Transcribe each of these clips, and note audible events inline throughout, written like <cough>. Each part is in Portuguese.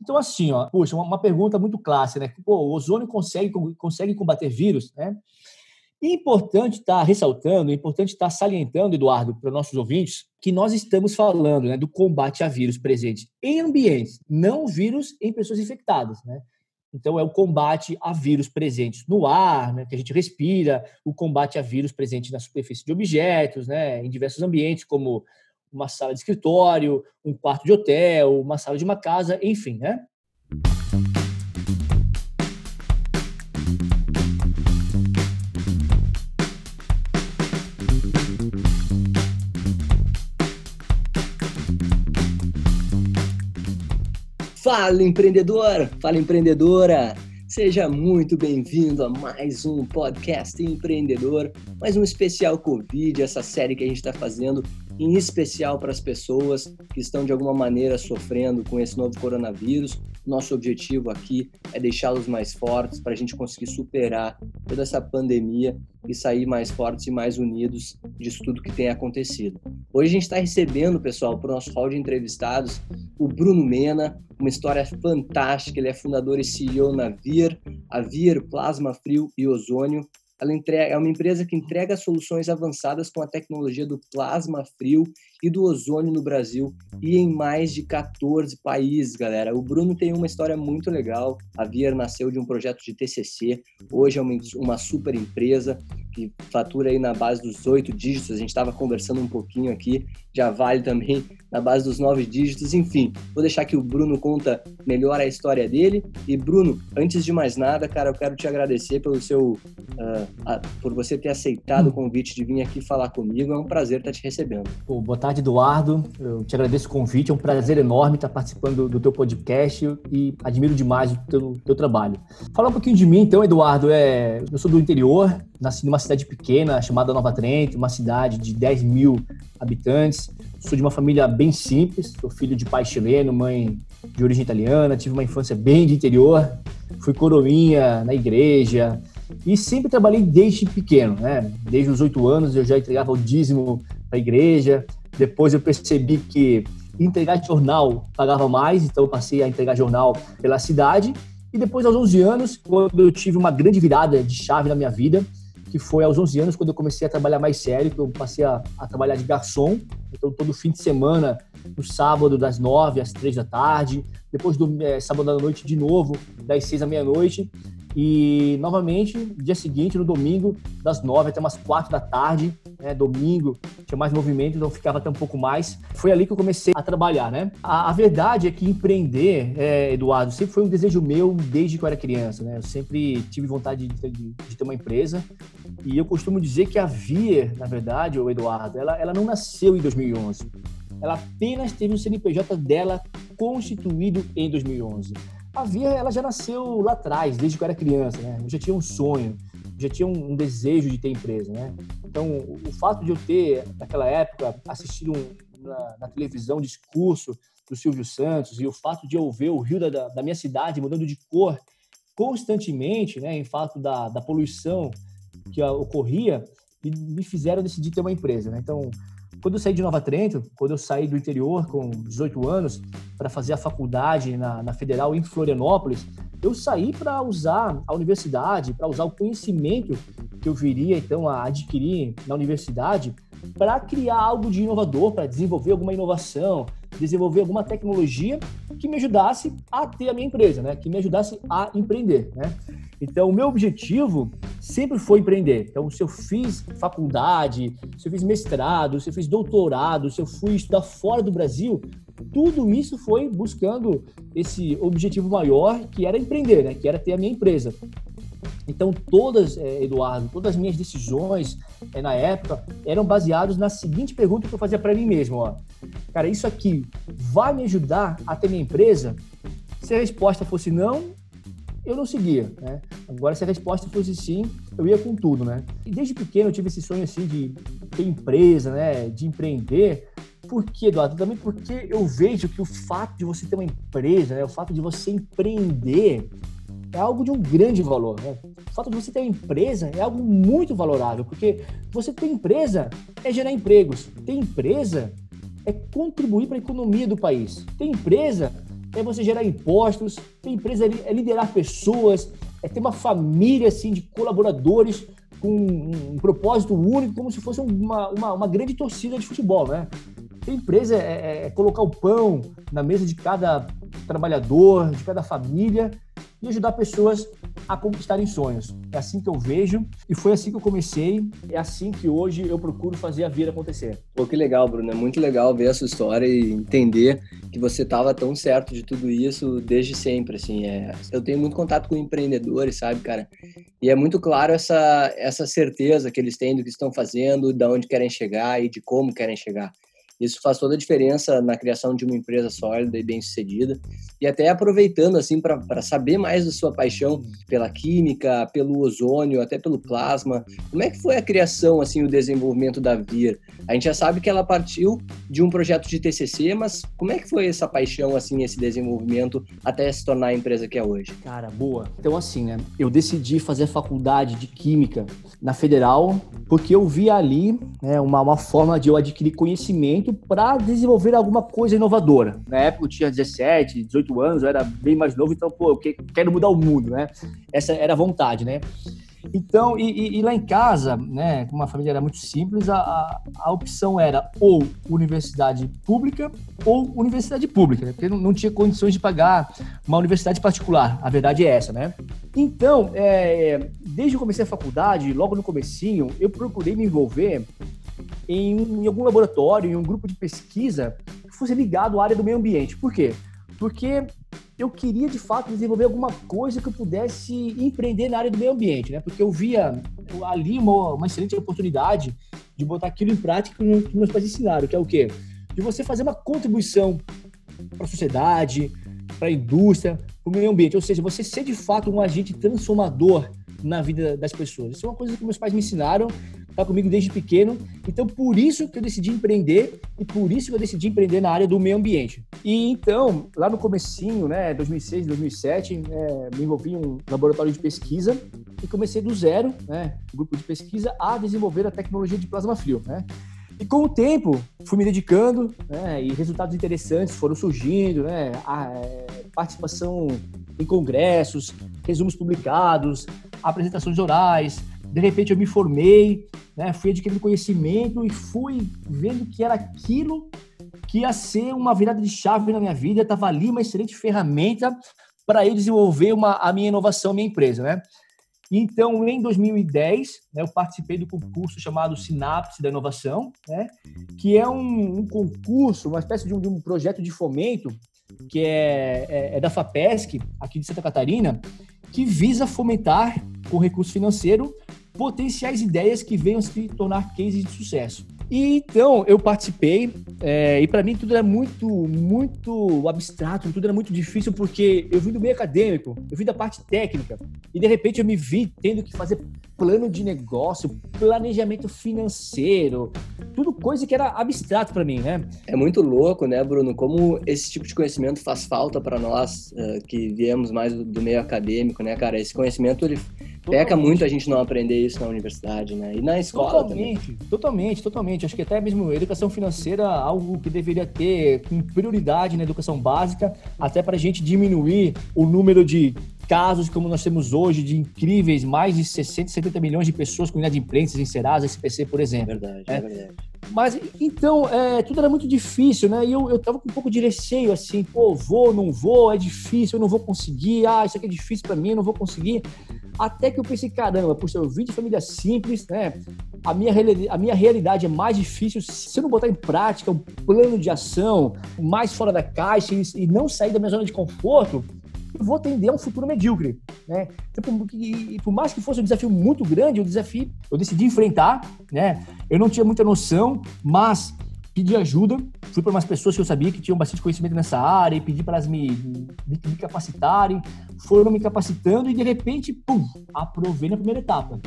Então, assim, ó, puxa, uma, pergunta muito clássica, né? Pô, o ozônio consegue, consegue combater vírus, né? Importante estar tá ressaltando, importante estar tá salientando, Eduardo, para nossos ouvintes, que nós estamos falando né, do combate a vírus presente em ambientes, não vírus em pessoas infectadas. Né? Então, é o combate a vírus presentes no ar, né, que a gente respira, o combate a vírus presente na superfície de objetos, né, em diversos ambientes, como uma sala de escritório, um quarto de hotel, uma sala de uma casa, enfim, né? Fala empreendedor, fala empreendedora. Seja muito bem-vindo a mais um podcast empreendedor, mais um especial Covid, essa série que a gente está fazendo em especial para as pessoas que estão de alguma maneira sofrendo com esse novo coronavírus. Nosso objetivo aqui é deixá-los mais fortes para a gente conseguir superar toda essa pandemia e sair mais fortes e mais unidos disso tudo que tem acontecido. Hoje a gente está recebendo, pessoal, para o nosso hall de entrevistados, o Bruno Mena, uma história fantástica. Ele é fundador e CEO na VIR, a VIR Plasma Frio e Ozônio, ela entrega, é uma empresa que entrega soluções avançadas com a tecnologia do plasma frio e do ozônio no Brasil e em mais de 14 países, galera. O Bruno tem uma história muito legal. A Vier nasceu de um projeto de TCC, hoje é uma, super empresa que fatura aí na base dos oito dígitos. A gente estava conversando um pouquinho aqui, já vale também na base dos nove dígitos. Enfim, vou deixar que o Bruno conta melhor a história dele. E Bruno, antes de mais nada, cara, eu quero te agradecer pelo seu, uh, a, por você ter aceitado o convite de vir aqui falar comigo. É um prazer estar te recebendo. Pô, boa tarde, Eduardo. Eu te agradeço o convite. É um prazer enorme estar participando do, teu podcast e admiro demais o teu, teu trabalho. Falar um pouquinho de mim, então, Eduardo. É, eu sou do interior, nasci numa cidade pequena chamada Nova Trento, uma cidade de 10 mil habitantes. Sou de uma família bem simples, sou filho de pai chileno, mãe de origem italiana, tive uma infância bem de interior, fui coroinha na igreja e sempre trabalhei desde pequeno, né? Desde os oito anos eu já entregava o dízimo para a igreja. Depois eu percebi que entregar jornal pagava mais, então eu passei a entregar jornal pela cidade. E depois, aos 11 anos, quando eu tive uma grande virada de chave na minha vida, que foi aos 11 anos, quando eu comecei a trabalhar mais sério, que eu passei a, a trabalhar de garçom. Então, todo fim de semana, no sábado, das 9 às 3 da tarde. Depois do é, sábado à noite, de novo, das 6 à meia-noite. E, novamente, no dia seguinte, no domingo, das 9 até umas 4 da tarde. Né, domingo, tinha mais movimento, então ficava até um pouco mais. Foi ali que eu comecei a trabalhar, né? A, a verdade é que empreender, é, Eduardo, sempre foi um desejo meu desde que eu era criança, né? Eu sempre tive vontade de, de, de ter uma empresa. E eu costumo dizer que a Vier, na verdade, o Eduardo, ela, ela não nasceu em 2011. Ela apenas teve o CNPJ dela constituído em 2011. A Via ela já nasceu lá atrás, desde que eu era criança, né? Eu já tinha um sonho, já tinha um, desejo de ter empresa, né? Então, o fato de eu ter, naquela época, assistido um, na, na, televisão discurso do Silvio Santos e o fato de eu ver o rio da, da minha cidade mudando de cor constantemente, né, em fato da, da poluição que ocorria e me fizeram decidir ter uma empresa. Né? Então, quando eu saí de Nova Trento, quando eu saí do interior com 18 anos para fazer a faculdade na, na Federal em Florianópolis, eu saí para usar a universidade, para usar o conhecimento que eu viria então a adquirir na universidade para criar algo de inovador, para desenvolver alguma inovação, desenvolver alguma tecnologia que me ajudasse a ter a minha empresa, né? Que me ajudasse a empreender, né? Então, o meu objetivo sempre foi empreender. Então, se eu fiz faculdade, se eu fiz mestrado, se eu fiz doutorado, se eu fui estudar fora do Brasil, tudo isso foi buscando esse objetivo maior, que era empreender, né? Que era ter a minha empresa. Então, todas, é, Eduardo, todas as minhas decisões é, na época eram baseadas na seguinte pergunta que eu fazia para mim mesmo: ó, cara, isso aqui vai me ajudar a ter minha empresa? Se a resposta fosse não, eu não seguia, né? Agora, se a resposta fosse sim, eu ia com tudo, né? E desde pequeno eu tive esse sonho, assim, de ter empresa, né? De empreender. Por quê, Eduardo? Também porque eu vejo que o fato de você ter uma empresa, né? O fato de você empreender é algo de um grande valor. Né? O fato de você ter uma empresa é algo muito valorável, porque você ter empresa é gerar empregos. Ter empresa é contribuir para a economia do país. Ter empresa é você gerar impostos, ter empresa é liderar pessoas, é ter uma família assim de colaboradores com um, propósito único, como se fosse uma, uma, uma grande torcida de futebol, né? Ter empresa é, é, é colocar o pão na mesa de cada trabalhador, de cada família e ajudar pessoas a conquistarem sonhos. É assim que eu vejo e foi assim que eu comecei. É assim que hoje eu procuro fazer a vida acontecer. Pô, que legal, Bruno. É muito legal ver a sua história e entender que você estava tão certo de tudo isso desde sempre. Assim, é... eu tenho muito contato com empreendedores, sabe, cara? E é muito claro essa essa certeza que eles têm do que estão fazendo, de onde querem chegar e de como querem chegar. Isso faz toda a diferença na criação de uma empresa sólida e bem-sucedida. E até aproveitando, assim, para saber mais da sua paixão pela química, pelo ozônio, até pelo plasma, como é que foi a criação, assim, o desenvolvimento da VIR? A gente já sabe que ela partiu de um projeto de TCC, mas como é que foi essa paixão, assim, esse desenvolvimento até se tornar a empresa que é hoje? Cara, boa. Então, assim, né, eu decidi fazer faculdade de Química na Federal porque eu vi ali né, uma, uma forma de eu adquirir conhecimento para desenvolver alguma coisa inovadora. Na época eu tinha 17, 18 anos, eu era bem mais novo, então, pô, eu quero mudar o mundo, né? Essa era a vontade, né? Então, e, e, lá em casa, né, como a família era muito simples, a, a opção era ou universidade pública ou universidade pública, né, porque não, não, tinha condições de pagar uma universidade particular. A verdade é essa, né? Então, é, desde que eu comecei a faculdade, logo no comecinho, eu procurei me envolver em, em algum laboratório, em um grupo de pesquisa que fosse ligado à área do meio ambiente. Por quê? Porque eu queria de fato desenvolver alguma coisa que eu pudesse empreender na área do meio ambiente, né? Porque eu via ali uma, uma excelente oportunidade de botar aquilo em prática que, meus pais ensinaram, que é o quê? De você fazer uma contribuição para a sociedade, para a indústria, para o meio ambiente, ou seja, você ser de fato um agente transformador na vida das pessoas. Isso é uma coisa que meus pais me ensinaram está comigo desde pequeno. Então, por isso que eu decidi empreender e por isso que eu decidi empreender na área do meio ambiente. E então, lá no comecinho, né, 2006, 2007, é, me envolvi em um laboratório de pesquisa e comecei do zero, né, um grupo de pesquisa, a desenvolver a tecnologia de plasma frio, né. E com o tempo, fui me dedicando, né, e resultados interessantes foram surgindo, né, a, é, participação em congressos, resumos publicados, apresentações orais, de repente eu me formei, né, fui adquirindo conhecimento e fui vendo que era aquilo que ia ser uma virada de chave na minha vida, estava ali uma excelente ferramenta para eu desenvolver uma, a minha inovação, minha empresa, né? Então, em 2010, né, eu participei do concurso chamado Sinapse da Inovação, né, que é um, um concurso, uma espécie de um, de um, projeto de fomento que é, é, é da FAPESC, aqui de Santa Catarina, que visa fomentar, com recurso financeiro, potenciais ideias que venham se tornar cases de sucesso. E então eu participei é, e para mim tudo era muito, muito abstrato, tudo era muito difícil porque eu vim do meio acadêmico, eu vim da parte técnica e de repente eu me vi tendo que fazer plano de negócio, planejamento financeiro, tudo coisa que era abstrato para mim, né? É muito louco, né, Bruno? Como esse tipo de conhecimento faz falta para nós uh, que viemos mais do meio acadêmico, né, cara? Esse conhecimento ele Peca muito a gente não aprender isso na universidade, né? E na escola totalmente, também. Totalmente, totalmente. Acho que até mesmo educação financeira algo que deveria ter com prioridade na educação básica, até para a gente diminuir o número de casos como nós temos hoje de incríveis, mais de 60, 70 milhões de pessoas com inadimplências em Serasa, SPC, por exemplo. É verdade, é, é verdade. Mas, então, é, tudo era muito difícil, né? E eu, eu tava com um pouco de receio, assim, pô, vou, não vou, é difícil, eu não vou conseguir, ah, isso aqui é difícil para mim, eu não vou conseguir. Até que eu pensei, caramba, puxa, eu vim de família simples, né? A minha, a minha realidade é mais difícil se eu não botar em prática um plano de ação mais fora da caixa e, e não sair da minha zona de conforto, vou tender a um futuro medíocre, né? Então, e, por mais que fosse um desafio muito grande, o desafio eu decidi enfrentar, né? Eu não tinha muita noção, mas pedi ajuda, fui para umas pessoas que eu sabia que tinham bastante conhecimento nessa área e pedi para elas me, me, me, capacitarem, foram me capacitando e de repente, pum, aprovei na primeira etapa.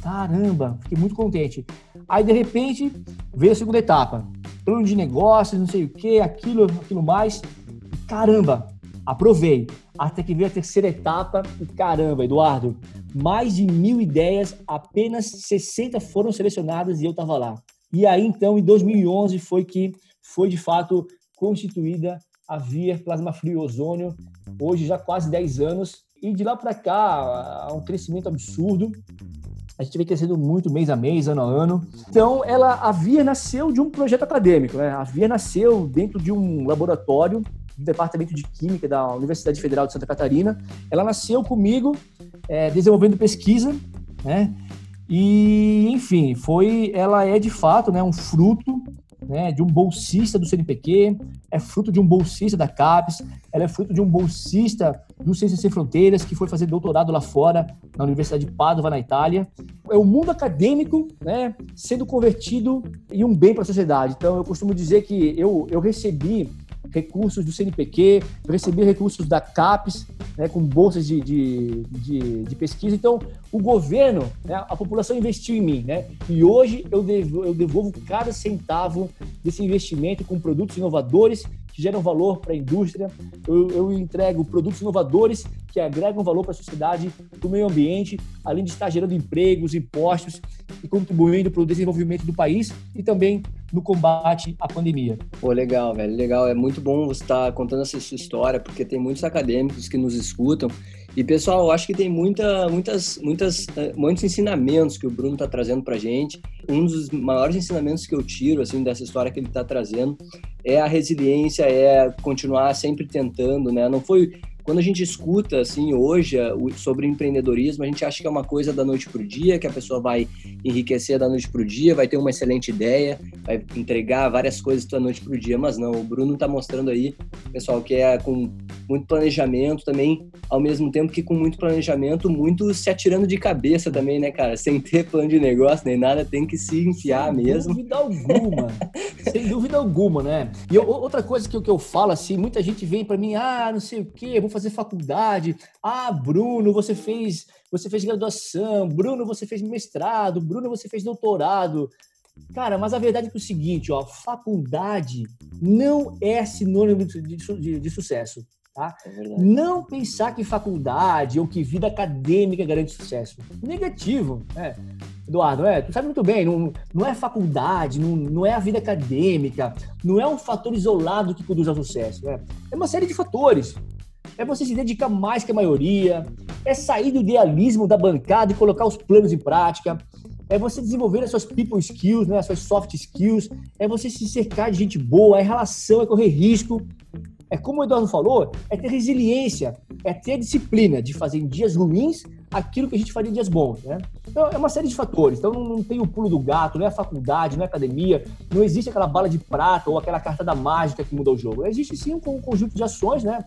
Caramba, fiquei muito contente. Aí de repente veio a segunda etapa, plano de negócios, não sei o que, aquilo, aquilo mais. Caramba, aprovei. Até que veio a terceira etapa e caramba, Eduardo, mais de mil ideias, apenas 60 foram selecionadas e eu estava lá. E aí, então, em 2011 foi que foi de fato constituída a Vier Plasma Frio Ozônio, hoje já quase 10 anos. E de lá para cá, há um crescimento absurdo. A gente vem crescendo muito mês a mês, ano a ano. Então, ela, a Via nasceu de um projeto acadêmico. Né? A Via nasceu dentro de um laboratório do Departamento de Química da Universidade Federal de Santa Catarina. Ela nasceu comigo, é, desenvolvendo pesquisa, né? E, enfim, foi, ela é de fato né, um fruto né, de um bolsista do CNPq, é fruto de um bolsista da CAPES, ela é fruto de um bolsista do Ciências Sem Fronteiras, que foi fazer doutorado lá fora, na Universidade de Padova, na Itália. É o mundo acadêmico né, sendo convertido em um bem para a sociedade. Então, eu costumo dizer que eu, eu recebi recursos do CNPq, eu recebi recursos da CAPES, né, com bolsas de, de, de, de, pesquisa. Então, o governo, né, a população investiu em mim, né? E hoje eu devolvo, eu devolvo cada centavo desse investimento com produtos inovadores que geram valor para a indústria. Eu, eu, entrego produtos inovadores que agregam valor para a sociedade, para o meio ambiente, além de estar gerando empregos, impostos e contribuindo para o desenvolvimento do país e também no combate à pandemia. Pô, legal, velho, legal. É muito bom você estar contando essa sua história, porque tem muitos acadêmicos que nos escutam. E, pessoal, eu acho que tem muita, muitas, muitas, eh, muitos ensinamentos que o Bruno está trazendo para gente. Um dos maiores ensinamentos que eu tiro, assim, dessa história que ele está trazendo é a resiliência, é continuar sempre tentando, né? Não foi quando a gente escuta assim hoje sobre empreendedorismo, a gente acha que é uma coisa da noite para o dia, que a pessoa vai enriquecer da noite para o dia, vai ter uma excelente ideia, vai entregar várias coisas da noite para o dia, mas não. O Bruno está mostrando aí, pessoal, que é com muito planejamento também, ao mesmo tempo que com muito planejamento, muito se atirando de cabeça também, né, cara? Sem ter plano de negócio nem nada, tem que se enfiar Sem mesmo. Sem dúvida alguma. Sem dúvida alguma, né? E eu, outra coisa que eu, que eu falo assim, muita gente vem para mim, ah, não sei o quê, vou fazer faculdade. Ah, Bruno, você fez, você fez graduação. Bruno, você fez mestrado. Bruno, você fez doutorado. Cara, mas a verdade é, que é o seguinte, ó, faculdade não é sinônimo de, de, de sucesso. Tá? É não pensar que faculdade ou que vida acadêmica garante sucesso. Negativo. É. Eduardo, é, tu sabe muito bem, não, não é faculdade, não, não é a vida acadêmica, não é um fator isolado que conduz ao sucesso. É, é uma série de fatores é você se dedicar mais que a maioria, é sair do idealismo da bancada e colocar os planos em prática, é você desenvolver as suas people skills, né, as suas soft skills, é você se cercar de gente boa, é relação, é correr risco. É como o Eduardo falou, é ter resiliência, é ter disciplina de fazer em dias ruins aquilo que a gente faria em dias bons, né? Então, é uma série de fatores. Então, não, não, tem o pulo do gato, não é a faculdade, não é a academia, não existe aquela bala de prata ou aquela carta da mágica que muda o jogo. Existe sim um conjunto de ações, né?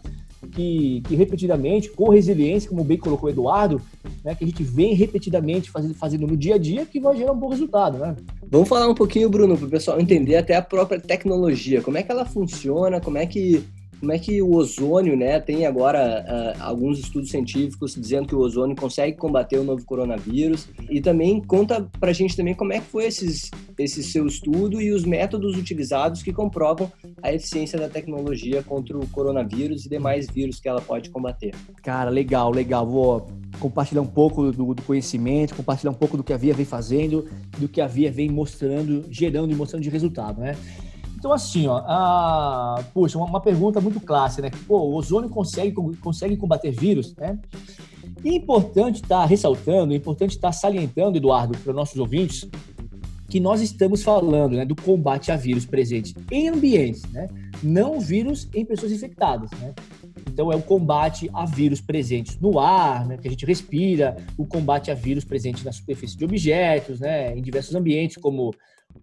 que, que repetidamente, com resiliência, como bem colocou o Eduardo, né, que a gente vem repetidamente fazendo, fazendo no dia a dia, que vai gerar um bom resultado, né? Vamos falar um pouquinho, Bruno, para o pessoal entender até a própria tecnologia, como é que ela funciona, como é que como é que o ozônio, né, tem agora uh, alguns estudos científicos dizendo que o ozônio consegue combater o novo coronavírus e também conta para a gente também como é que foi esses, esse seu estudo e os métodos utilizados que comprovam a eficiência da tecnologia contra o coronavírus e demais vírus que ela pode combater. Cara, legal, legal. Vou compartilhar um pouco do, do conhecimento, compartilhar um pouco do que a Via vem fazendo, do que a Via vem mostrando, gerando e mostrando de resultado, né? Então, assim, ó, a, puxa, uma, uma, pergunta muito clássica, né? Pô, o ozônio consegue, consegue combater vírus, né? E importante estar tá ressaltando, importante estar tá salientando, Eduardo, para nossos ouvintes, que nós estamos falando né, do combate a vírus presente em ambientes, né? Não vírus em pessoas infectadas, né? Então, é o combate a vírus presentes no ar, né, que a gente respira, o combate a vírus presente na superfície de objetos, né, em diversos ambientes, como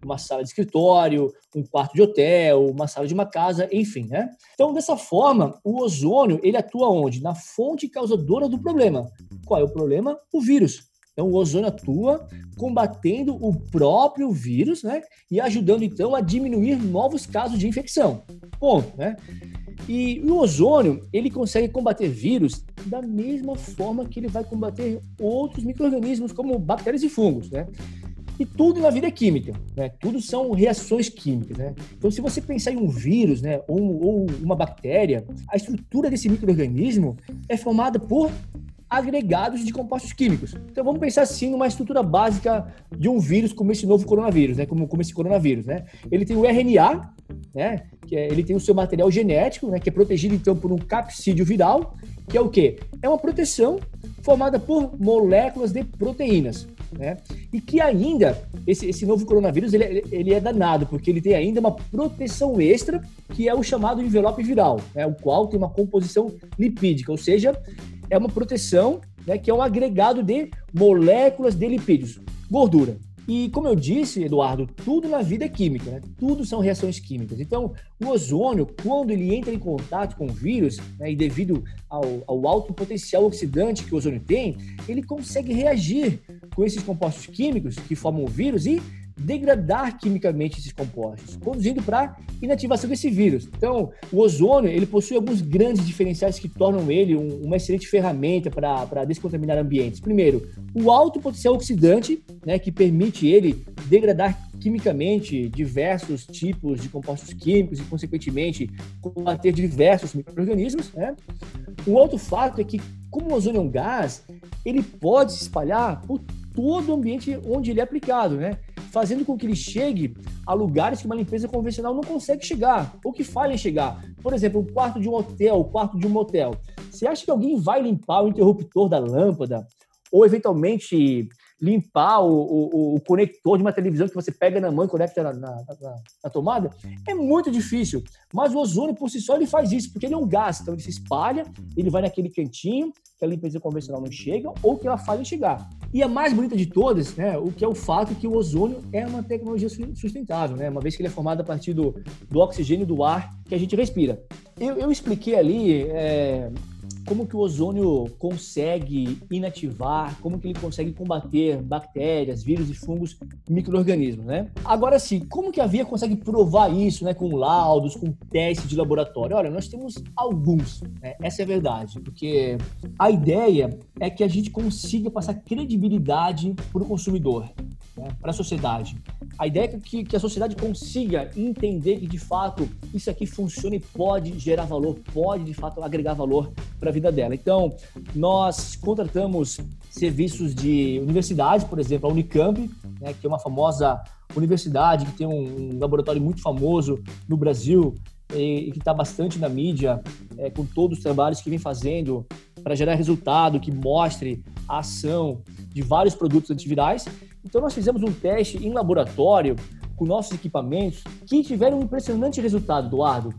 uma sala de escritório, um quarto de hotel, uma sala de uma casa, enfim, né? Então, dessa forma, o ozônio, ele atua onde? Na fonte causadora do problema. Qual é o problema? O vírus. Então, o ozônio atua combatendo o próprio vírus, né? E ajudando, então, a diminuir novos casos de infecção. Ponto, né? E o ozônio, ele consegue combater vírus da mesma forma que ele vai combater outros micro-organismos, como bactérias e fungos, né? E tudo na vida é química, né? Tudo são reações químicas, né? Então, se você pensar em um vírus, né, ou, ou uma bactéria, a estrutura desse microorganismo é formada por agregados de compostos químicos. Então vamos pensar assim numa estrutura básica de um vírus como esse novo coronavírus, né? Como, como esse coronavírus, né? Ele tem o RNA, né? Que é, ele tem o seu material genético, né? Que é protegido então por um capsídio viral, que é o quê? É uma proteção formada por moléculas de proteínas, né? E que ainda esse, esse novo coronavírus ele, ele é danado porque ele tem ainda uma proteção extra que é o chamado envelope viral, né? O qual tem uma composição lipídica, ou seja, é uma proteção né, que é um agregado de moléculas de lipídios, gordura. E como eu disse, Eduardo, tudo na vida é química, né? tudo são reações químicas. Então, o ozônio, quando ele entra em contato com o vírus, né, e devido ao, ao, alto potencial oxidante que o ozônio tem, ele consegue reagir com esses compostos químicos que formam o vírus e degradar quimicamente esses compostos, conduzindo para inativação desse vírus. Então, o ozônio ele possui alguns grandes diferenciais que tornam ele um, uma excelente ferramenta para descontaminar ambientes. Primeiro, o alto potencial oxidante, né, que permite ele degradar quimicamente diversos tipos de compostos químicos e, consequentemente, combater diversos micro-organismos. Né? Um outro fato é que, como o ozônio é um gás, ele pode se espalhar por todo o ambiente onde ele é aplicado, né? Fazendo com que ele chegue a lugares que uma limpeza convencional não consegue chegar, ou que falha em chegar. Por exemplo, o quarto de um hotel, o quarto de um motel. Você acha que alguém vai limpar o interruptor da lâmpada? Ou, eventualmente, limpar o, o, o, conector de uma televisão que você pega na mão e conecta na, na, na, na, tomada, é muito difícil. Mas o ozônio, por si só, ele faz isso, porque ele é um gás. Então, ele se espalha, ele vai naquele cantinho que a limpeza convencional não chega ou que ela em chegar. E a mais bonita de todas, né, o que é o fato que o ozônio é uma tecnologia sustentável, né, uma vez que ele é formado a partir do, do oxigênio do ar que a gente respira. Eu, eu expliquei ali é, como que o ozônio consegue inativar, como que ele consegue combater bactérias, vírus e fungos, micro-organismos, né? Agora sim, como que a Via consegue provar isso, né, com laudos, com testes de laboratório? Olha, nós temos alguns, né? essa é a verdade, porque a ideia é que a gente consiga passar credibilidade para o consumidor, né, para a sociedade. A ideia é que, que a sociedade consiga entender que, de fato, isso aqui funciona e pode gerar valor, pode, de fato, agregar valor para a vida dela. Então, nós contratamos serviços de universidades, por exemplo, a Unicamp, né, que é uma famosa universidade que tem um, um laboratório muito famoso no Brasil e, e que está bastante na mídia, é, com todos os trabalhos que vem fazendo para gerar resultado que mostre a ação de vários produtos antivirais. Então, nós fizemos um teste em laboratório com nossos equipamentos que tiveram um impressionante resultado, Eduardo.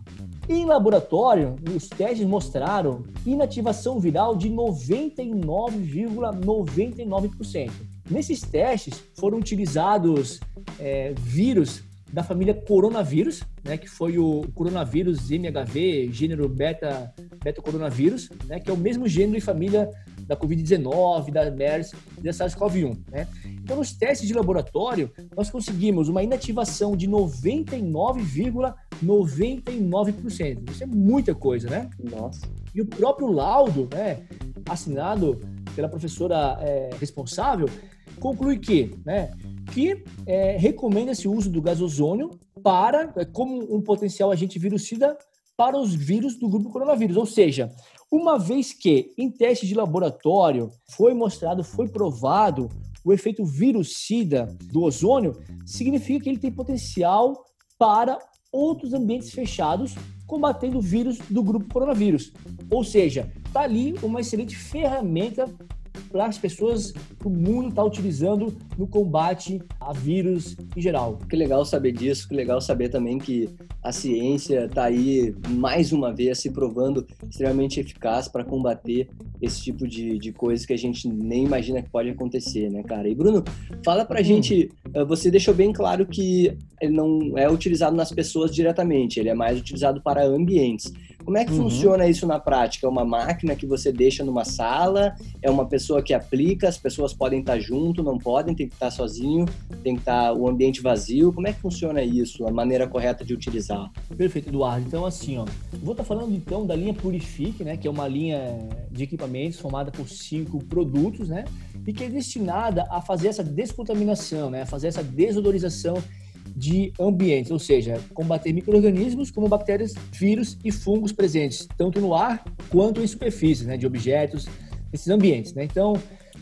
Em laboratório, os testes mostraram inativação viral de 99,99%. Nesses testes foram utilizados é, vírus da família coronavírus, né, que foi o coronavírus MHV, gênero beta, beta coronavírus, né, que é o mesmo gênero e família da Covid-19, da MERS e da SARS-CoV-1. Né? Então, nos testes de laboratório, nós conseguimos uma inativação de 99,99%. Isso é muita coisa, né? Nossa. E o próprio laudo, né, assinado pela professora é, responsável, conclui que, né, que é, recomenda-se o uso do gás ozônio para, é, como um potencial agente virucida para os vírus do grupo coronavírus. Ou seja, uma vez que em testes de laboratório foi mostrado, foi provado o efeito virucida do ozônio, significa que ele tem potencial para outros ambientes fechados combatendo vírus do grupo coronavírus. Ou seja, está ali uma excelente ferramenta para as pessoas que o mundo está utilizando no combate a vírus em geral. Que legal saber disso, que legal saber também que a ciência está aí mais uma vez se provando extremamente eficaz para combater esse tipo de, de coisas que a gente nem imagina que pode acontecer, né, cara? E Bruno, fala pra hum. gente, eh, você deixou bem claro que ele não é utilizado nas pessoas diretamente, ele é mais utilizado para ambientes. Como é que uhum. funciona isso na prática? É uma máquina que você deixa numa sala? É uma pessoa que aplica? As pessoas podem estar junto, não podem, tem que estar sozinho, tem que estar o ambiente vazio. Como é que funciona isso? A maneira correta de utilizar? Perfeito, Eduardo. Então, assim, ó, vou estar falando então da linha Purifique, né, que é uma linha de equipamentos formada por cinco produtos, né, e que é destinada a fazer essa descontaminação, né, a fazer essa desodorização de ambientes, ou seja, combater micro-organismos como bactérias, vírus e fungos presentes, tanto no ar quanto em superfícies, né, de objetos, esses ambientes. Né? Então,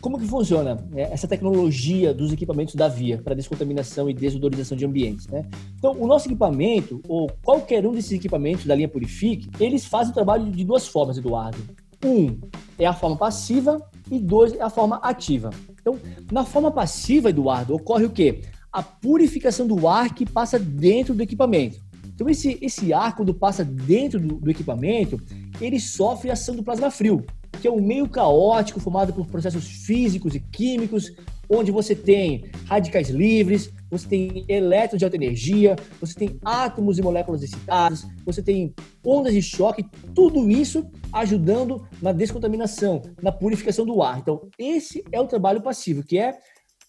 como que funciona né, essa tecnologia dos equipamentos da Via para descontaminação e desodorização de ambientes? Né? Então, o nosso equipamento, ou qualquer um desses equipamentos da linha Purifique, eles fazem o trabalho de duas formas, Eduardo. Um é a forma passiva e dois é a forma ativa. Então, na forma passiva, Eduardo, ocorre o quê? A purificação do ar que passa dentro do equipamento. Então, esse, esse ar, quando passa dentro do, do equipamento, ele sofre ação do plasma frio que é um meio caótico formado por processos físicos e químicos, onde você tem radicais livres, você tem elétrons de alta energia, você tem átomos e moléculas excitadas, você tem ondas de choque, tudo isso ajudando na descontaminação, na purificação do ar. Então, esse é o trabalho passivo, que é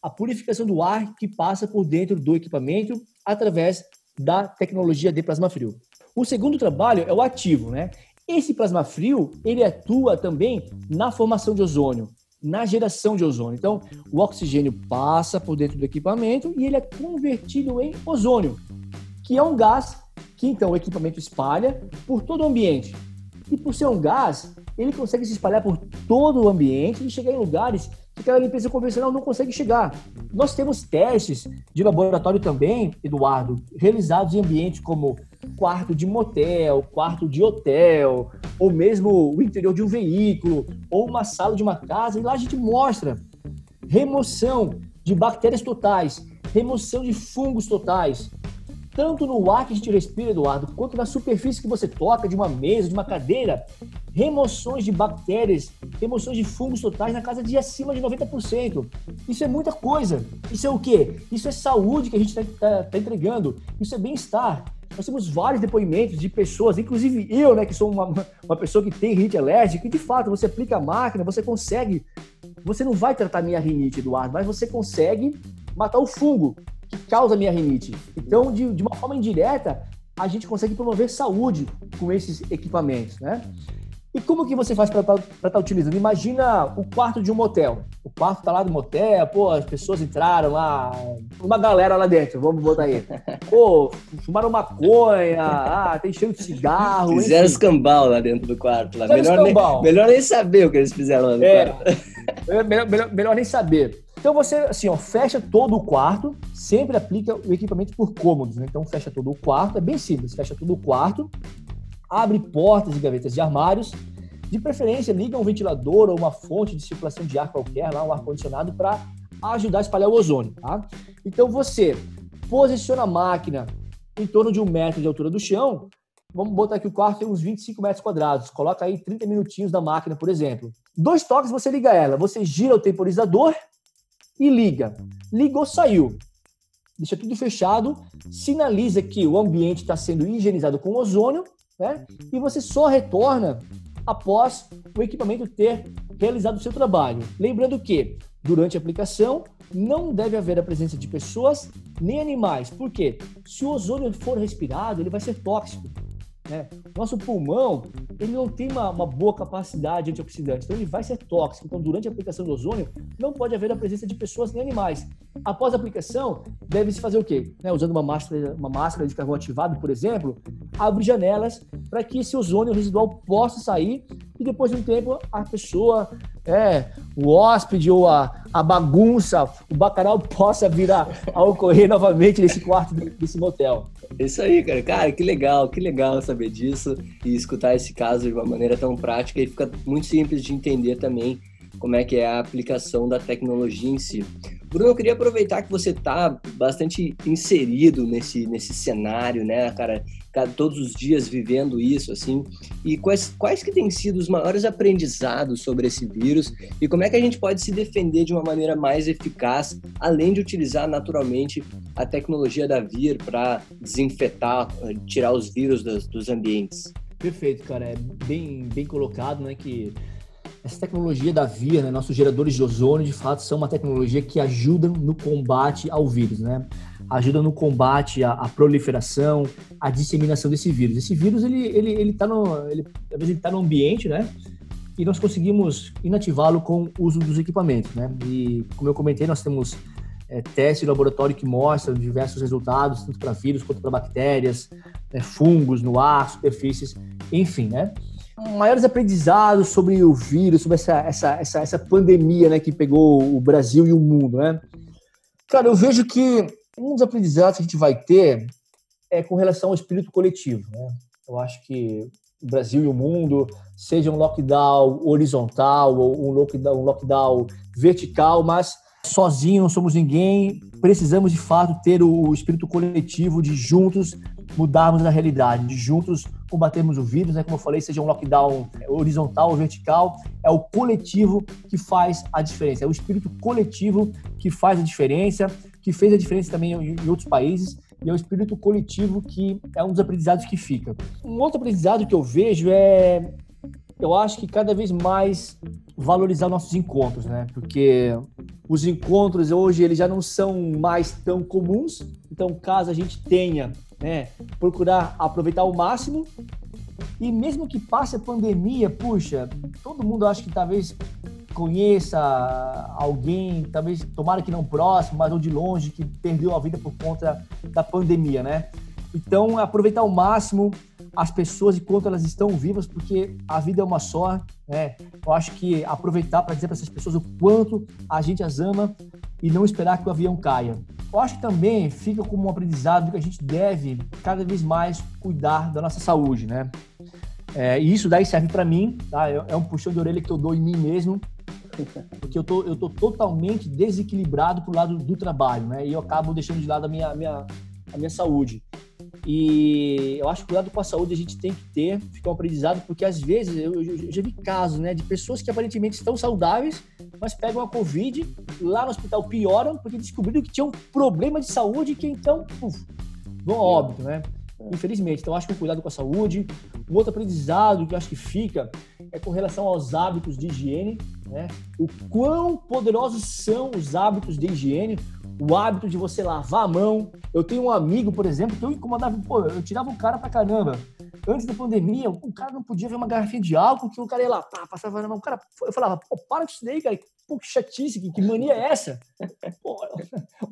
a purificação do ar que passa por dentro do equipamento através da tecnologia de plasma frio. O segundo trabalho é o ativo, né? Esse plasma frio, ele atua também na formação de ozônio, na geração de ozônio. Então, o oxigênio passa por dentro do equipamento e ele é convertido em ozônio, que é um gás que então o equipamento espalha por todo o ambiente. E por ser um gás, ele consegue se espalhar por todo o ambiente e chegar em lugares que aquela limpeza convencional não consegue chegar. Nós temos testes de laboratório também, Eduardo, realizados em ambientes como quarto de motel, quarto de hotel, ou mesmo o interior de um veículo, ou uma sala de uma casa, e lá a gente mostra remoção de bactérias totais, remoção de fungos totais, tanto no ar que a gente respira, Eduardo, quanto na superfície que você toca, de uma mesa, de uma cadeira, remoções de bactérias, remoções de fungos totais na casa de acima de 90%. Isso é muita coisa. Isso é o quê? Isso é saúde que a gente está tá, tá entregando. Isso é bem-estar. Nós temos vários depoimentos de pessoas, inclusive eu, né, que sou uma, uma pessoa que tem rinite alérgica, e de fato você aplica a máquina, você consegue. Você não vai tratar minha rinite, Eduardo, mas você consegue matar o fungo causa minha rinite. Então, de, de uma forma indireta, a gente consegue promover saúde com esses equipamentos, né? E como que você faz para estar tá, utilizando? Imagina o quarto de um motel. O quarto tá lá do motel, pô, as pessoas entraram lá, uma galera lá dentro, vamos botar aí. <laughs> Pô, fumaram maconha, ah, tem cheiro de cigarro. Fizeram enfim. escambau lá dentro do quarto. Lá. Melhor, nem, melhor nem saber o que eles fizeram lá no é, quarto. <laughs> Melhor, melhor, melhor nem saber. Então você, assim, ó, fecha todo o quarto, sempre aplica o equipamento por cômodos, né? Então fecha todo o quarto, é bem simples, fecha todo o quarto, abre portas e gavetas de armários, de preferência liga um ventilador ou uma fonte de circulação de ar qualquer, lá um ar condicionado para ajudar a espalhar o ozônio, tá? Então você posiciona a máquina em torno de um metro de altura do chão, vamos botar aqui o quarto tem uns 25 metros quadrados, coloca aí 30 minutinhos da máquina, por exemplo. Dois toques você liga ela, você gira o temporizador e liga. Ligou, saiu. Deixa tudo fechado, sinaliza que o ambiente está sendo higienizado com ozônio, né? E você só retorna após o equipamento ter realizado o seu trabalho. Lembrando que, durante a aplicação, não deve haver a presença de pessoas nem animais. Por quê? Se o ozônio for respirado, ele vai ser tóxico. Né? Nosso pulmão ele não tem uma, uma, boa capacidade antioxidante, então ele vai ser tóxico. Então, durante a aplicação do ozônio, não pode haver a presença de pessoas nem animais. Após a aplicação, deve-se fazer o quê? Né? Usando uma máscara, uma máscara de carvão ativado, por exemplo, abre janelas para que esse ozônio residual possa sair e depois de um tempo a pessoa, é, o hóspede ou a, a bagunça, o bacanal <laughs> possa vir a, a ocorrer novamente nesse quarto desse motel. Isso aí, cara. Cara, que legal, que legal saber disso e escutar esse caso de uma maneira tão prática e fica muito simples de entender também como é que é a aplicação da tecnologia em si. Bruno, eu queria aproveitar que você está bastante inserido nesse, nesse cenário, né, cara? Todos os dias vivendo isso, assim. E quais, quais que têm sido os maiores aprendizados sobre esse vírus e como é que a gente pode se defender de uma maneira mais eficaz, além de utilizar naturalmente a tecnologia da VIR para desinfetar, tirar os vírus dos, dos ambientes? Perfeito, cara. É bem, bem colocado, né, que essa tecnologia da VIA, né, nossos geradores de ozônio, de fato, são uma tecnologia que ajuda no combate ao vírus, né? Ajuda no combate à, à proliferação, à disseminação desse vírus. Esse vírus, ele, ele, ele tá no, ele, ele tá no ambiente, né? E nós conseguimos inativá-lo com o uso dos equipamentos, né? E, como eu comentei, nós temos é, testes de laboratório que mostram diversos resultados, tanto para vírus quanto para bactérias, né, fungos no ar, superfícies, enfim, né? maiores aprendizados sobre o vírus, sobre essa, essa, essa, essa pandemia né, que pegou o Brasil e o mundo, né? Cara, eu vejo que um dos aprendizados que a gente vai ter é com relação ao espírito coletivo, né? Eu acho que o Brasil e o mundo, seja um lockdown horizontal ou um lockdown, um lockdown vertical, mas sozinho não somos ninguém, precisamos de fato ter o espírito coletivo de juntos mudarmos a realidade, de juntos combatermos o vírus, né? Como eu falei, seja um lockdown horizontal ou vertical, é o coletivo que faz a diferença, é o espírito coletivo que faz a diferença, que fez a diferença também em outros países e é o espírito coletivo que é um dos aprendizados que fica. Um outro aprendizado que eu vejo é eu acho que cada vez mais valorizar nossos encontros, né? Porque os encontros hoje eles já não são mais tão comuns. Então, caso a gente tenha, né, procurar aproveitar ao máximo. E mesmo que passe a pandemia, puxa, todo mundo acha que talvez conheça alguém, talvez tomara que não próximo, mas ou de longe, que perdeu a vida por conta da pandemia, né? Então, aproveitar ao máximo as pessoas enquanto elas estão vivas, porque a vida é uma só, né? Eu acho que aproveitar para dizer para essas pessoas o quanto a gente as ama e não esperar que o avião caia. Eu acho que também fica como um aprendizado que a gente deve cada vez mais cuidar da nossa saúde, né? É, e isso daí serve para mim, tá? É, é um puxão de orelha que eu dou em mim mesmo, porque eu tô, eu tô totalmente desequilibrado pro lado do trabalho, né? E eu acabo deixando de lado a minha, minha, a minha saúde. E eu acho que cuidado com a saúde a gente tem que ter, ficar um aprendizado, porque às vezes eu, eu, já vi casos, né, de pessoas que aparentemente estão saudáveis, mas pegam a Covid, lá no hospital pioram, porque descobriram que tinham um problema de saúde que então, uf, vão a óbito, né? Infelizmente. Então, acho que o cuidado com a saúde. Um outro aprendizado que eu acho que fica é com relação aos hábitos de higiene, né? O quão poderosos são os hábitos de higiene, o hábito de você lavar a mão. Eu tenho um amigo, por exemplo, que eu incomodava, pô, eu tirava o cara pra caramba. Antes da pandemia, o cara não podia ver uma garrafinha de álcool que o cara ia lá, pá, passava na mão. O cara, eu falava, pô, para com isso daí, cara. Pô, que chatice, que, que mania é essa? <laughs> Pô,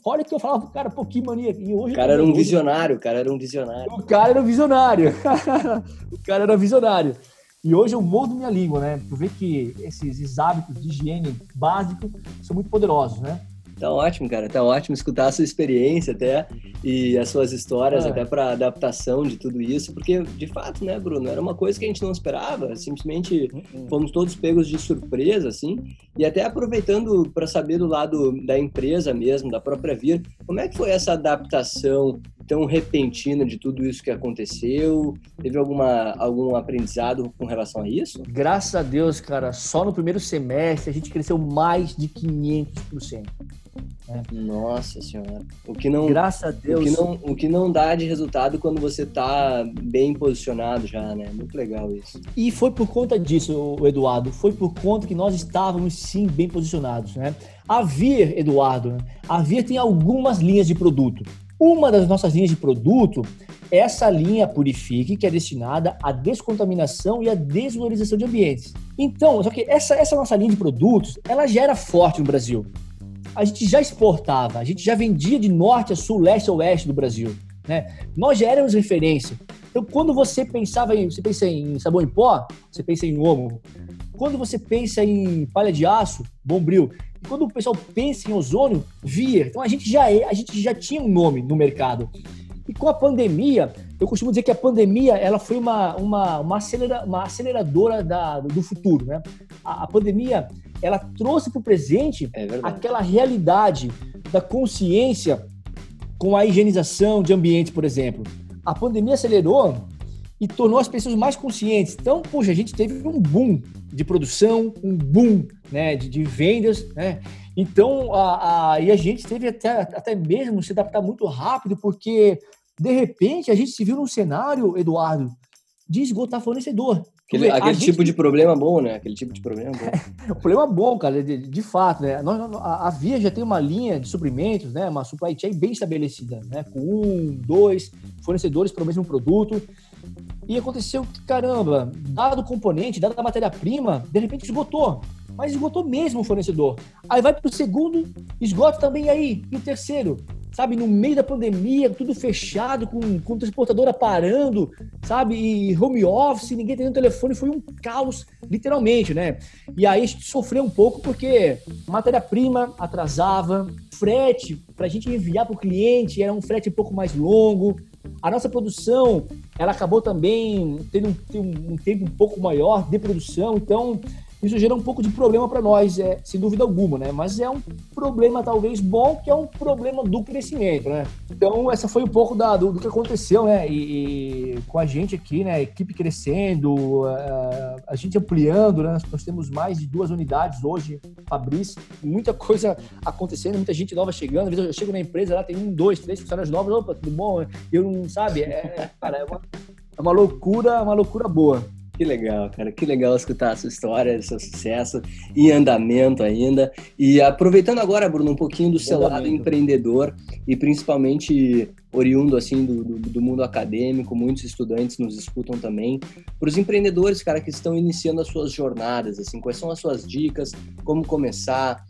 olha que eu falava pro cara, pô, que mania. E hoje, o cara era um visionário, o cara era um visionário. O cara era um visionário. <laughs> o cara era visionário. E hoje eu mordo minha língua, né? Tu vê que esses hábitos de higiene básico são muito poderosos, né? Tá ótimo, cara. Tá ótimo escutar a sua experiência até e as suas histórias é. até para adaptação de tudo isso, porque de fato, né, Bruno, era uma coisa que a gente não esperava, simplesmente uhum. fomos todos pegos de surpresa, assim. E até aproveitando para saber do lado da empresa mesmo, da própria Vir, como é que foi essa adaptação tão repentina de tudo isso que aconteceu? Teve alguma, algum aprendizado com relação a isso? Graças a Deus, cara, só no primeiro semestre a gente cresceu mais de 500%. Nossa senhora. O que não, Graças a Deus. O que, não, o que não dá de resultado quando você tá bem posicionado já, né? Muito legal isso. E foi por conta disso, Eduardo. Foi por conta que nós estávamos sim bem posicionados, né? A Vir, Eduardo, a Vir tem algumas linhas de produto. Uma das nossas linhas de produto é essa linha Purifique, que é destinada à descontaminação e à desvalorização de ambientes. Então, só que essa, essa nossa linha de produtos, ela já era forte no Brasil a gente já exportava, a gente já vendia de norte a sul, leste a oeste do Brasil. Né? Nós já éramos referência. Então, quando você pensava em, você pensa em sabão em pó, você pensa em Omo. Quando você pensa em palha de aço, Bombril. E quando o pessoal pensa em ozônio, Via. Então a gente já é, a gente já tinha um nome no mercado. E com a pandemia, eu costumo dizer que a pandemia ela foi uma, uma, uma, acelera, uma aceleradora da, do futuro. Né? A, a pandemia ela trouxe para o presente é aquela realidade da consciência com a higienização de ambiente, por exemplo. A pandemia acelerou e tornou as pessoas mais conscientes. Então, puxa, a gente teve um boom de produção, um boom né, de, de vendas, né? Então, a, a, e a gente teve até, até mesmo se adaptar muito rápido, porque, de repente, a gente se viu num cenário, Eduardo, de esgotar fornecedor. Aquele, aquele tipo gente... de problema bom, né? Aquele tipo de problema bom. <laughs> o problema bom, cara, de, de fato, né? Nós, a, a Via já tem uma linha de suprimentos, né? Uma supply chain bem estabelecida, né? Com um, dois fornecedores para o mesmo produto. E aconteceu que, caramba, dado o componente, dada a matéria-prima, de repente esgotou. Mas esgotou mesmo o fornecedor. Aí vai para o segundo, esgota também aí. E o terceiro. Sabe, no meio da pandemia, tudo fechado, com, com transportadora parando, sabe, e home office, ninguém tendo telefone, foi um caos, literalmente, né? E aí a gente sofreu um pouco porque matéria-prima atrasava, frete para a gente enviar para o cliente era um frete um pouco mais longo, a nossa produção, ela acabou também tendo um, um tempo um pouco maior de produção, então isso gera um pouco de problema para nós, é, sem dúvida alguma, né? Mas é um problema talvez bom, que é um problema do crescimento, né? Então, essa foi um pouco da, do, do que aconteceu, né? E, e, com a gente aqui, né? Equipe crescendo, a, a gente ampliando, né? Nós temos mais de duas unidades hoje, Fabrício, muita coisa acontecendo, muita gente nova chegando. Às vezes eu chego na empresa, lá tem um, dois, três funcionários novos, opa, tudo bom? Eu não, sabe? É, cara, é uma, é uma loucura, uma loucura boa. Que legal, cara. Que legal escutar a sua história, seu sucesso em andamento ainda. E aproveitando agora, Bruno, um pouquinho do seu lado empreendedor e principalmente oriundo assim do, do, do, mundo acadêmico, muitos estudantes nos escutam também. Para os empreendedores, cara, que estão iniciando as suas jornadas, assim, quais são as suas dicas, como começar,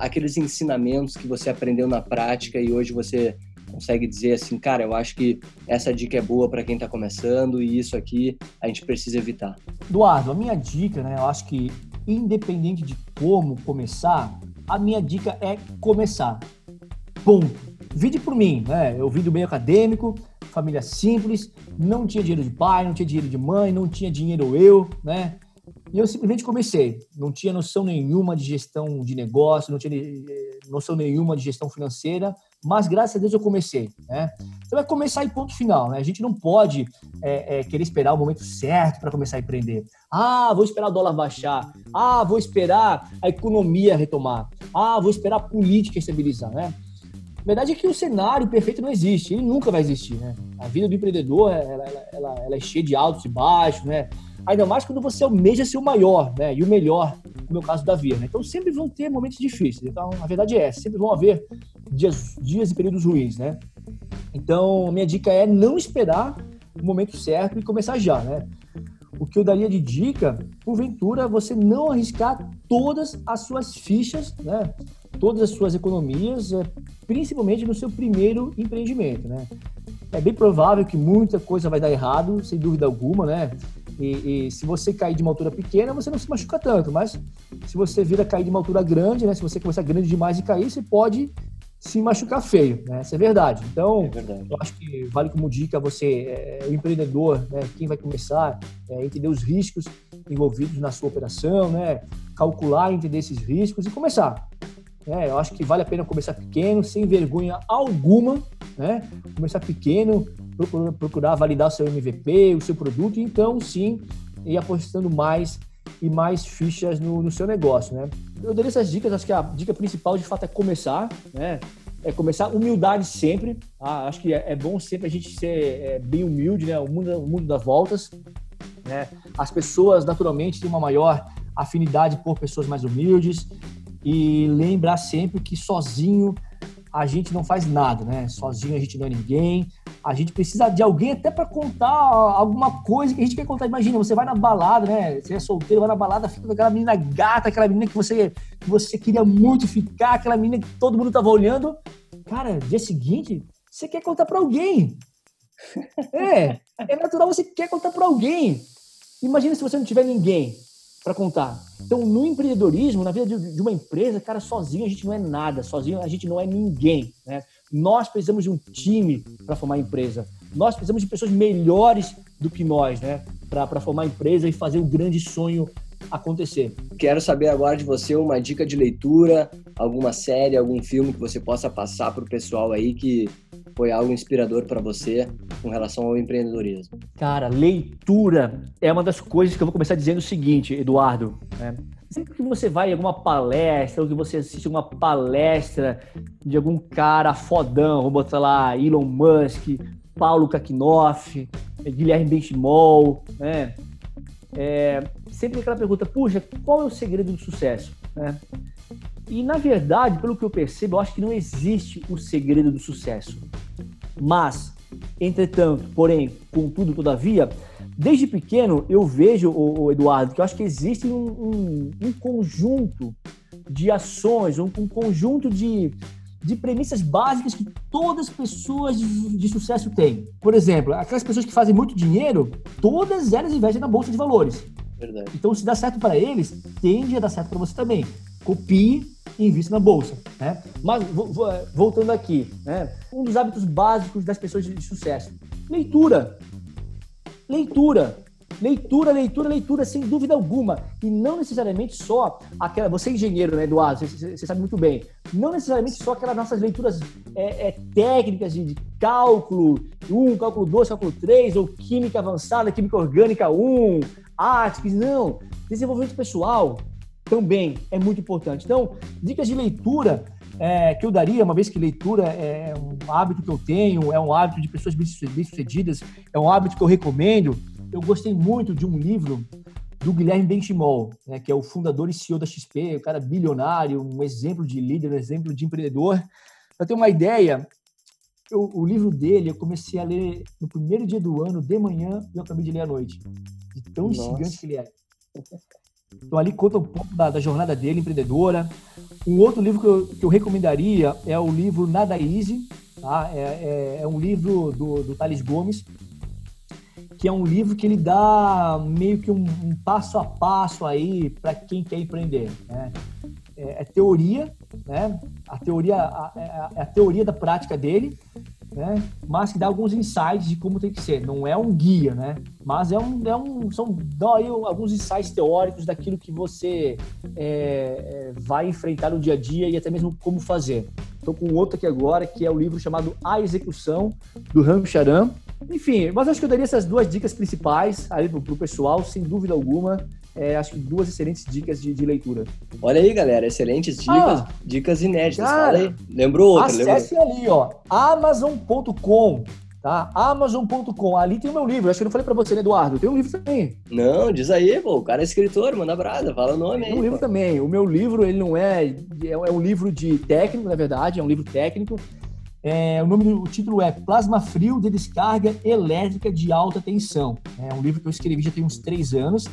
aqueles ensinamentos que você aprendeu na prática e hoje você consegue dizer assim, cara, eu acho que essa dica é boa para quem está começando e isso aqui a gente precisa evitar? Eduardo, a minha dica, né, eu acho que independente de como começar, a minha dica é começar. Ponto. Vide por mim, né? Eu vim do meio acadêmico, família simples, não tinha dinheiro de pai, não tinha dinheiro de mãe, não tinha dinheiro eu, né? E eu simplesmente comecei. Não tinha noção nenhuma de gestão de negócio, não tinha eh, noção nenhuma de gestão financeira, mas graças a Deus eu comecei. Né? Você vai começar em ponto final. Né? A gente não pode é, é, querer esperar o momento certo para começar a empreender. Ah, vou esperar o dólar baixar. Ah, vou esperar a economia retomar. Ah, vou esperar a política estabilizar. Né? A verdade é que o cenário perfeito não existe, ele nunca vai existir. Né? A vida do empreendedor ela, ela, ela, ela é cheia de altos e baixos, né? Ainda mais quando você almeja ser o maior né? e o melhor, como é o caso da Via. Né? Então sempre vão ter momentos difíceis. Então a verdade é sempre vão haver dias, dias e períodos ruins. Né? Então minha dica é não esperar o momento certo e começar já. Né? O que eu daria de dica, porventura, você não arriscar todas as suas fichas, né? todas as suas economias, é, principalmente no seu primeiro empreendimento. Né? É bem provável que muita coisa vai dar errado, sem dúvida alguma, né? E, e, se você cair de uma altura pequena, você não se machuca tanto, mas se você vir a cair de uma altura grande, né? Se você começar grande demais e cair, você pode se machucar feio, né? Isso é verdade. Então, é verdade. eu acho que vale como dica você, é, o empreendedor, né? Quem vai começar, é, entender os riscos envolvidos na sua operação, né? Calcular, entender esses riscos e começar. É, eu acho que vale a pena começar pequeno, sem vergonha alguma, né? Começar pequeno, procurar validar o seu MVP, o seu produto, e então sim ir apostando mais e mais fichas no, no, seu negócio, né? Eu daria essas dicas, acho que a dica principal de fato é começar, né? É começar humildade sempre. Tá? Acho que é, é, bom sempre a gente ser é, bem humilde, né? O mundo, o mundo das voltas, né? As pessoas naturalmente têm uma maior afinidade por pessoas mais humildes e lembrar sempre que sozinho a gente não faz nada, né? Sozinho a gente não é ninguém. A gente precisa de alguém até para contar alguma coisa que a gente quer contar. Imagina, você vai na balada, né? Você é solteiro, vai na balada, fica com aquela menina gata, aquela menina que você, que você queria muito ficar, aquela menina que todo mundo tava olhando. Cara, dia seguinte, você quer contar para alguém. <laughs> É, é natural, você quer contar para alguém. Imagina se você não tiver ninguém para contar. Então, no empreendedorismo, na vida de, uma empresa, cara, sozinho a gente não é nada, sozinho a gente não é ninguém. Né? Nós precisamos de um time para formar a empresa. Nós precisamos de pessoas melhores do que nós, né? Para formar a empresa e fazer o grande sonho acontecer. Quero saber agora de você uma dica de leitura, alguma série, algum filme que você possa passar para o pessoal aí que foi algo inspirador para você com relação ao empreendedorismo? Cara, leitura é uma das coisas que eu vou começar dizendo o seguinte, Eduardo. Né? Sempre que você vai em alguma palestra ou que você assiste uma palestra de algum cara fodão, vou botar lá Elon Musk, Paulo Kakinoff, Guilherme Benchimol, né? É, sempre aquela pergunta, puxa, qual é o segredo do sucesso? Né? E, na verdade, pelo que eu percebo, eu acho que não existe o segredo do sucesso. Mas, entretanto, porém, contudo, todavia, desde pequeno eu vejo, o, Eduardo, que eu acho que existe um, um, um conjunto de ações, um, um conjunto de, de premissas básicas que todas as pessoas de, de, sucesso têm. Por exemplo, aquelas pessoas que fazem muito dinheiro, todas elas investem na bolsa de valores. Verdade. Então, se dá certo para eles, tende a dar certo para você também. Copie e invista na bolsa. Né? Mas, voltando aqui, né? um dos hábitos básicos das pessoas de sucesso: leitura. Leitura. Leitura, leitura, leitura, sem dúvida alguma. E não necessariamente só aquela. Você é engenheiro, né, Eduardo? Você, você sabe muito bem. Não necessariamente só aquelas nossas leituras é, é, técnicas de, de, cálculo 1, cálculo 2, cálculo 3, ou química avançada, química orgânica 1, artes, não. Desenvolvimento pessoal também é muito importante. Então, dicas de leitura é, que eu daria, uma vez que leitura é um hábito que eu tenho, é um hábito de pessoas bem-sucedidas, é um hábito que eu recomendo eu gostei muito de um livro do Guilherme Benchimol, né, que é o fundador e CEO da XP, um cara bilionário, um exemplo de líder, um exemplo de empreendedor. Para ter uma ideia, eu, o livro dele eu comecei a ler no primeiro dia do ano, de manhã, e eu acabei de ler à noite. De tão Nossa. instigante que ele é. Então, ali conta um pouco da, da, jornada dele, empreendedora. Um outro livro que eu, que eu recomendaria é o livro Nada Easy. Tá? É, é, é um livro do, do Thales Gomes, que é um livro que ele dá meio que um, um passo a passo aí para quem quer empreender. Né? É, é, teoria, né? A teoria, a, é a, a, teoria da prática dele, né? Mas que dá alguns insights de como tem que ser. Não é um guia, né? Mas é um, é um são dá aí alguns insights teóricos daquilo que você é, é, vai enfrentar no dia a dia e até mesmo como fazer. Estou com outro aqui agora que é o livro chamado A Execução do Ram Charan enfim, mas acho que eu daria essas duas dicas principais aí pro, pro pessoal, sem dúvida alguma. É, acho que duas excelentes dicas de, de, leitura. Olha aí, galera, excelentes dicas, ah, dicas inéditas. Cara, Fala aí. Lembrou outra? Acesse lembrou? ali, ó, amazon.com, tá? Amazon.com. Ali tem o meu livro. Acho que eu não falei pra você, né, Eduardo? Tem um livro também. Não, diz aí, pô. O cara é escritor, manda brada, fala o nome tem aí. um livro também. O meu livro, ele não é. É um livro de técnico, na verdade, é um livro técnico. É, o nome do o título é Plasma Frio de Descarga Elétrica de Alta Tensão. É um livro que eu escrevi já tem uns três anos.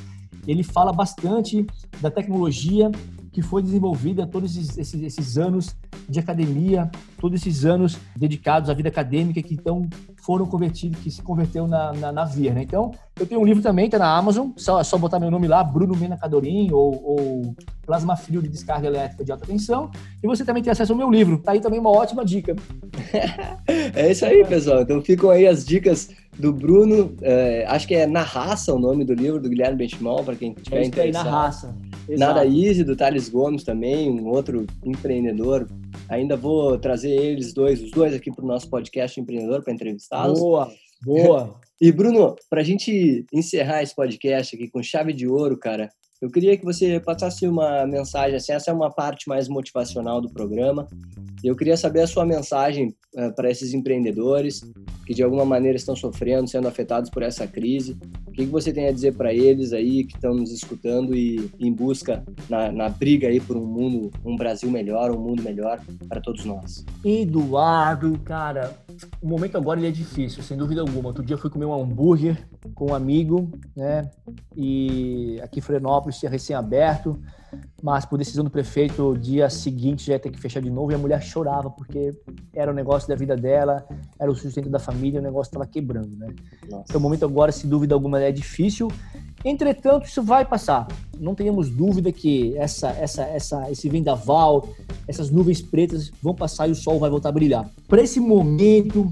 Ele fala bastante da tecnologia que foi desenvolvida todos esses, esses, esses, anos de academia, todos esses anos dedicados à vida acadêmica que então foram convertidos, que se converteu na, na, na Via. Né? Então, eu tenho um livro também, está na Amazon, só, só botar meu nome lá, Bruno Mena Cadorim, ou, ou Plasma Frio de Descarga Elétrica de Alta Tensão, e você também tem acesso ao meu livro. Tá aí também uma ótima dica. <laughs> é isso aí, pessoal. Então ficam aí as dicas do Bruno, é, acho que é Na Raça o nome do livro, do Guilherme Benchimol, para quem tiver é interessado. Aí, na Raça. Exato. Nada Easy, do Thales Gomes também, um outro empreendedor. Ainda vou trazer eles dois, os dois aqui para o nosso podcast empreendedor para entrevistá-los. Boa, boa. <laughs> e Bruno, para a gente encerrar esse podcast aqui com chave de ouro, cara, eu queria que você passasse uma mensagem, assim, essa é uma parte mais motivacional do programa. Eu queria saber a sua mensagem uh, para esses empreendedores que de alguma maneira estão sofrendo, sendo afetados por essa crise. O que, que você tem a dizer para eles aí que estão nos escutando e em busca na, na, briga aí por um mundo, um Brasil melhor, um mundo melhor para todos nós? Eduardo, cara, o momento agora ele é difícil, sem dúvida alguma. Outro dia eu fui comer um hambúrguer com um amigo, né? E aqui em Tinha recém-aberto mas por decisão do prefeito, dia seguinte já ia ter que fechar de novo e a mulher chorava porque era o negócio da vida dela, era o sustento da família, o negócio estava quebrando, né? Nossa. Então, o momento agora, sem dúvida alguma, é difícil. Entretanto, isso vai passar. Não tenhamos dúvida que essa, essa, essa, esse vendaval, essas nuvens pretas vão passar e o sol vai voltar a brilhar. Para esse momento,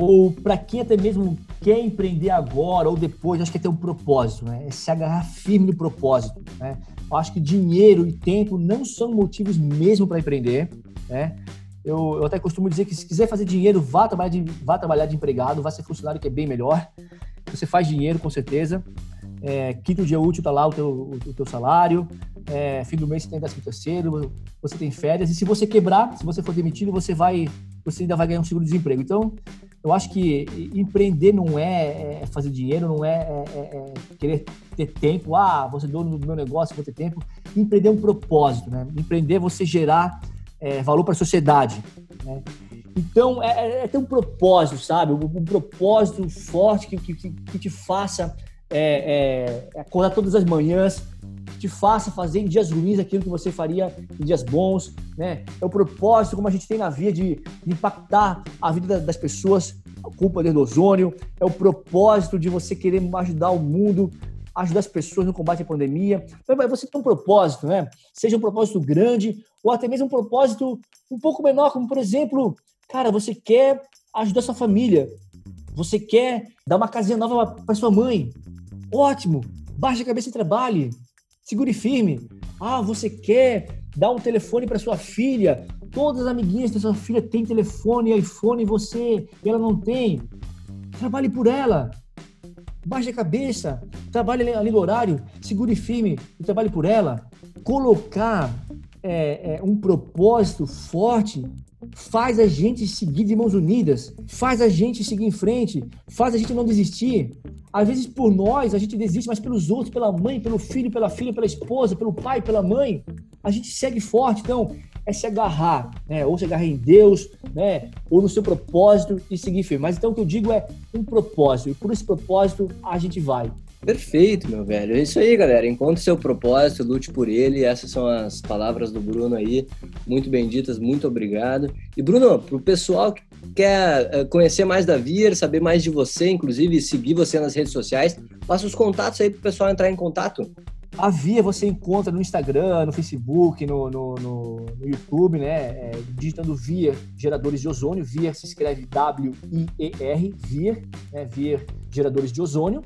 ou para quem até mesmo quer empreender agora ou depois, acho que é ter um propósito, né? É se agarrar firme no propósito, né? Eu acho que dinheiro e tempo não são motivos mesmo para empreender, né? Eu, eu, até costumo dizer que se quiser fazer dinheiro, vá trabalhar, de, vá trabalhar de empregado, vá ser funcionário que é bem melhor. Você faz dinheiro, com certeza. É, quinto dia útil tá lá o teu, o, o teu salário. É, fim do mês você tem décimo terceiro, você tem férias. E se você quebrar, se você for demitido, você vai, você ainda vai ganhar um seguro-desemprego. Então, eu acho que empreender não é, é fazer dinheiro, não é, é, é, é, querer ter tempo. Ah, você é dono do meu negócio, vou ter tempo. Empreender é um propósito, né? Empreender é você gerar é, valor para a sociedade. Né? Então, é, ter um propósito, sabe? Um, um propósito forte que, que, que te faça acordar todas as manhãs te faça fazer em dias ruins aquilo que você faria em dias bons, né? É o propósito, como a gente tem na vida, de, de impactar a vida das pessoas com o poder do ozônio. É o propósito de você querer ajudar o mundo, ajudar as pessoas no combate à pandemia. Então, você tem um propósito, né? Seja um propósito grande ou até mesmo um propósito um pouco menor, como por exemplo, cara, você quer ajudar sua família, você quer dar uma casinha nova para sua mãe. Ótimo! Baixe a cabeça e trabalhe. Segure firme. Ah, você quer dar um telefone para sua filha? Todas as amiguinhas da sua filha têm telefone, iPhone e você, e ela não tem. Trabalhe por ela. Baixe a cabeça, trabalhe ali no horário, segure firme e trabalhe por ela. Colocar é, é, um propósito forte faz a gente seguir de mãos unidas, faz a gente seguir em frente, faz a gente não desistir. Às vezes por nós a gente desiste, mas pelos outros, pela mãe, pelo filho, pela filha, pela esposa, pelo pai, pela mãe, a gente segue forte. Então, é se agarrar, né? Ou se agarrar em Deus, né? Ou no seu propósito e seguir firme. Mas então o que eu digo é um propósito. E por esse propósito a gente vai. Perfeito, meu velho. É isso aí, galera. Encontre seu propósito, lute por ele. Essas são as palavras do Bruno aí. Muito benditas, muito obrigado. E, Bruno, para o pessoal que quer eh, conhecer mais da Vir, saber mais de você, inclusive seguir você nas redes sociais, passa os contatos aí para o pessoal entrar em contato. A Via você encontra no Instagram, no Facebook, no, no, no, no YouTube, né? É, digitando Via Geradores de Ozônio. Via se escreve W-I-E-R, Via, né? Via Geradores de Ozônio.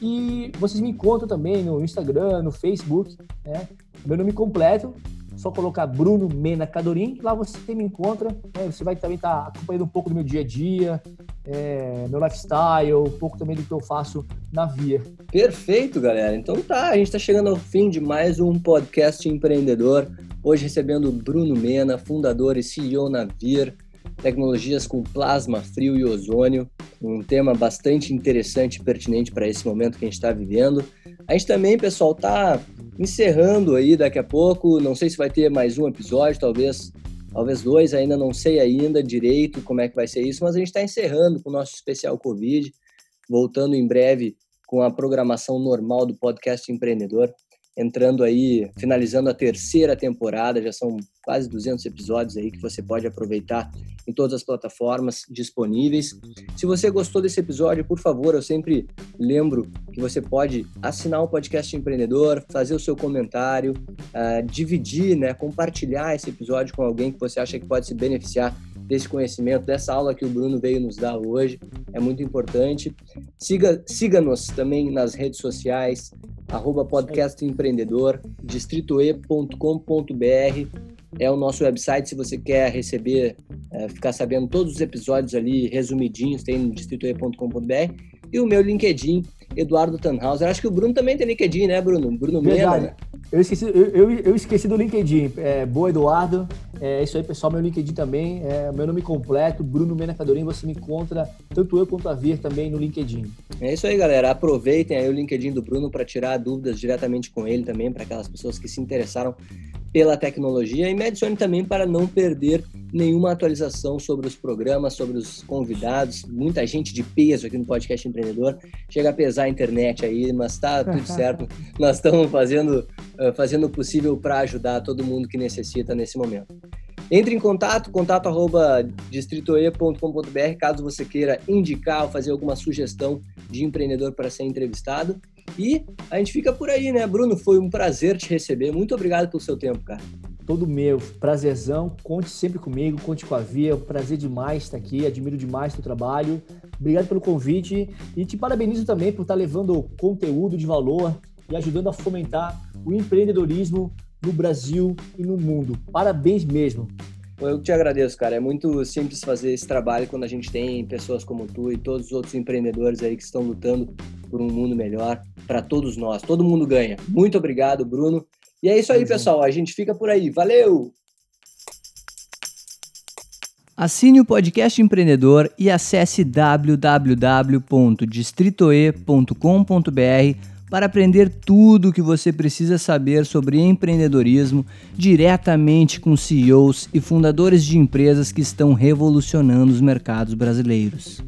E vocês me encontram também no Instagram, no Facebook, né? Meu nome completo, só colocar Bruno Mena Cadorim, lá você me encontra. Né? Você vai também estar tá acompanhando um pouco do meu dia a dia, é, meu lifestyle, um pouco também do que eu faço na Via. Perfeito, galera. Então tá, a gente está chegando ao fim de mais um podcast empreendedor. Hoje recebendo Bruno Mena, fundador e CEO na Vir tecnologias com plasma frio e ozônio, um tema bastante interessante e pertinente para esse momento que a gente está vivendo. A gente também, pessoal, está encerrando aí daqui a pouco, não sei se vai ter mais um episódio, talvez talvez dois, ainda não sei ainda direito como é que vai ser isso, mas a gente está encerrando com o nosso especial Covid, voltando em breve com a programação normal do podcast empreendedor entrando aí, finalizando a terceira temporada, já são quase 200 episódios aí que você pode aproveitar em todas as plataformas disponíveis. Se você gostou desse episódio, por favor, eu sempre lembro que você pode assinar o podcast empreendedor, fazer o seu comentário, uh, dividir, né, compartilhar esse episódio com alguém que você acha que pode se beneficiar desse conhecimento, dessa aula que o Bruno veio nos dar hoje. É muito importante. Siga, siga-nos também nas redes sociais, arroba distritoe.com.br é o nosso website se você quer receber, é, ficar sabendo todos os episódios ali resumidinhos, tem no distritoe.com.br e o meu LinkedIn, Eduardo Tannhauser. Acho que o Bruno também tem LinkedIn, né, Bruno? Bruno. Mena. Né? Eu esqueci, eu, eu, eu, esqueci do LinkedIn. É, boa, Eduardo. É isso aí, pessoal. Meu LinkedIn também. É meu nome completo, Bruno Mena Cadorim. Você me encontra, tanto eu quanto a Vir, também no LinkedIn. É isso aí, galera. Aproveitem aí o LinkedIn do Bruno para tirar dúvidas diretamente com ele também, para aquelas pessoas que se interessaram pela tecnologia e me adicione também para não perder nenhuma atualização sobre os programas, sobre os convidados. Muita gente de peso aqui no podcast empreendedor. Chega a pesar a internet aí, mas tá tudo <laughs> certo. Nós estamos fazendo, fazendo o possível para ajudar todo mundo que necessita nesse momento. Entre em contato, contato arroba distritoe.com.br, caso você queira indicar ou fazer alguma sugestão de empreendedor para ser entrevistado. E a gente fica por aí, né? Bruno, foi um prazer te receber. Muito obrigado pelo seu tempo, cara. Todo meu, prazerzão. Conte sempre comigo, conte com a Via. Prazer demais estar aqui, admiro demais o teu trabalho. Obrigado pelo convite e te parabenizo também por estar levando conteúdo de valor e ajudando a fomentar o empreendedorismo no Brasil e no mundo. Parabéns mesmo. Eu te agradeço, cara. É muito simples fazer esse trabalho quando a gente tem pessoas como tu e todos os outros empreendedores aí que estão lutando por um mundo melhor para todos nós. Todo mundo ganha. Muito obrigado, Bruno. E é isso aí, pessoal. A gente fica por aí. Valeu! Assine o podcast empreendedor e acesse www.distritoe.com.br para aprender tudo o que você precisa saber sobre empreendedorismo diretamente com CEOs e fundadores de empresas que estão revolucionando os mercados brasileiros.